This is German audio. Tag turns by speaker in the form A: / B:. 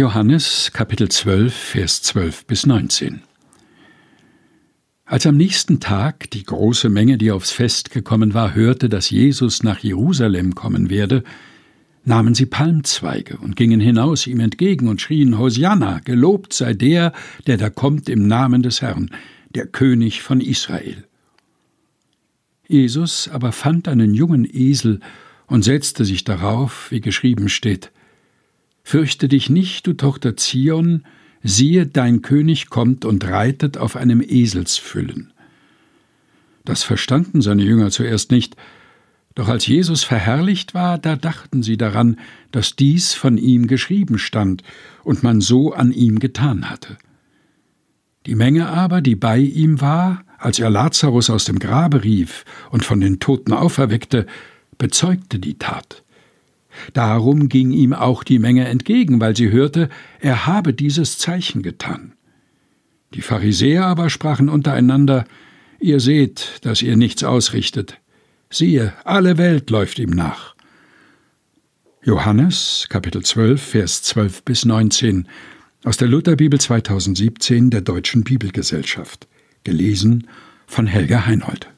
A: Johannes Kapitel 12, Vers 12 bis 19 Als am nächsten Tag die große Menge, die aufs Fest gekommen war, hörte, dass Jesus nach Jerusalem kommen werde, nahmen sie Palmzweige und gingen hinaus ihm entgegen und schrien Hosianna, gelobt sei der, der da kommt im Namen des Herrn, der König von Israel. Jesus aber fand einen jungen Esel und setzte sich darauf, wie geschrieben steht, Fürchte dich nicht, du Tochter Zion, siehe, dein König kommt und reitet auf einem Eselsfüllen. Das verstanden seine Jünger zuerst nicht, doch als Jesus verherrlicht war, da dachten sie daran, dass dies von ihm geschrieben stand und man so an ihm getan hatte. Die Menge aber, die bei ihm war, als er Lazarus aus dem Grabe rief und von den Toten auferweckte, bezeugte die Tat. Darum ging ihm auch die Menge entgegen, weil sie hörte, er habe dieses Zeichen getan. Die Pharisäer aber sprachen untereinander, Ihr seht, dass ihr nichts ausrichtet. Siehe, alle Welt läuft ihm nach. Johannes, Kapitel 12, Vers 12 bis 19 aus der Lutherbibel 2017 der Deutschen Bibelgesellschaft. Gelesen von Helga Heinold.